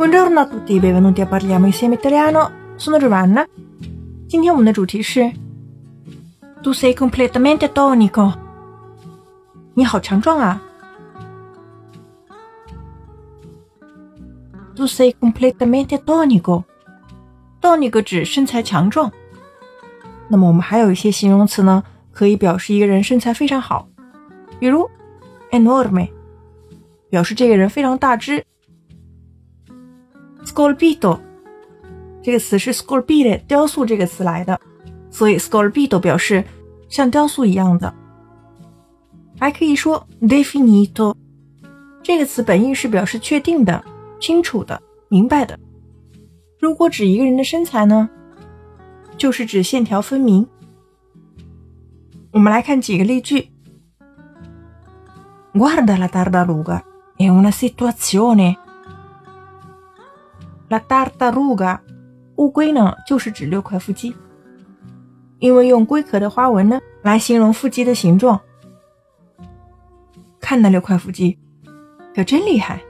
Buongiorno a tutti, benvenuti a parliamo insieme italiano. Sono Giovanna. 今天我们的主题是 Tu sei completamente tonico. 你好强壮啊。Tu sei completamente tonico. Tonico 指身材强壮。那么我们还有一些形容词呢，可以表示一个人身材非常好，比如 enorme，表示这个人非常大只。Scolpito 这个词是 scolpire 雕塑这个词来的，所以 scolpito 表示像雕塑一样的。还可以说 definito 这个词本意是表示确定的、清楚的、明白的。如果指一个人的身材呢，就是指线条分明。我们来看几个例句。Guarda la tartaruga, è una situazione. La tartaruga，乌龟呢，就是指六块腹肌，因为用龟壳的花纹呢来形容腹肌的形状。看那六块腹肌，可真厉害。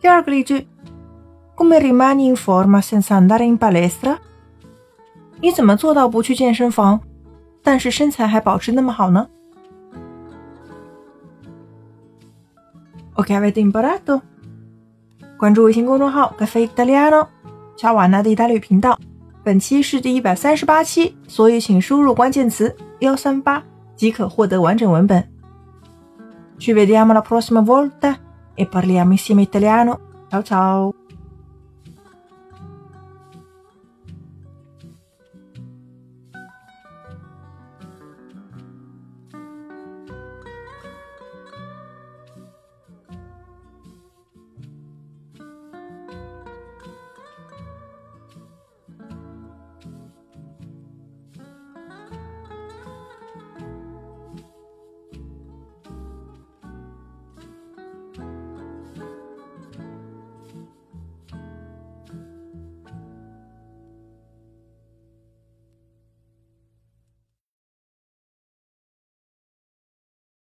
第二个例句，Come rimani in forma senza andare in palestra？你怎么做到不去健身房，但是身材还保持那么好呢？Ok，avete imparato？关注微信公众号 “Cafe Italiano”，小瓦纳的意大利频道。本期是第一百三十八期，所以请输入关键词幺三八即可获得完整文本。Ci vediamo la prossima volta e parliamo insieme italiano. Ciao ciao!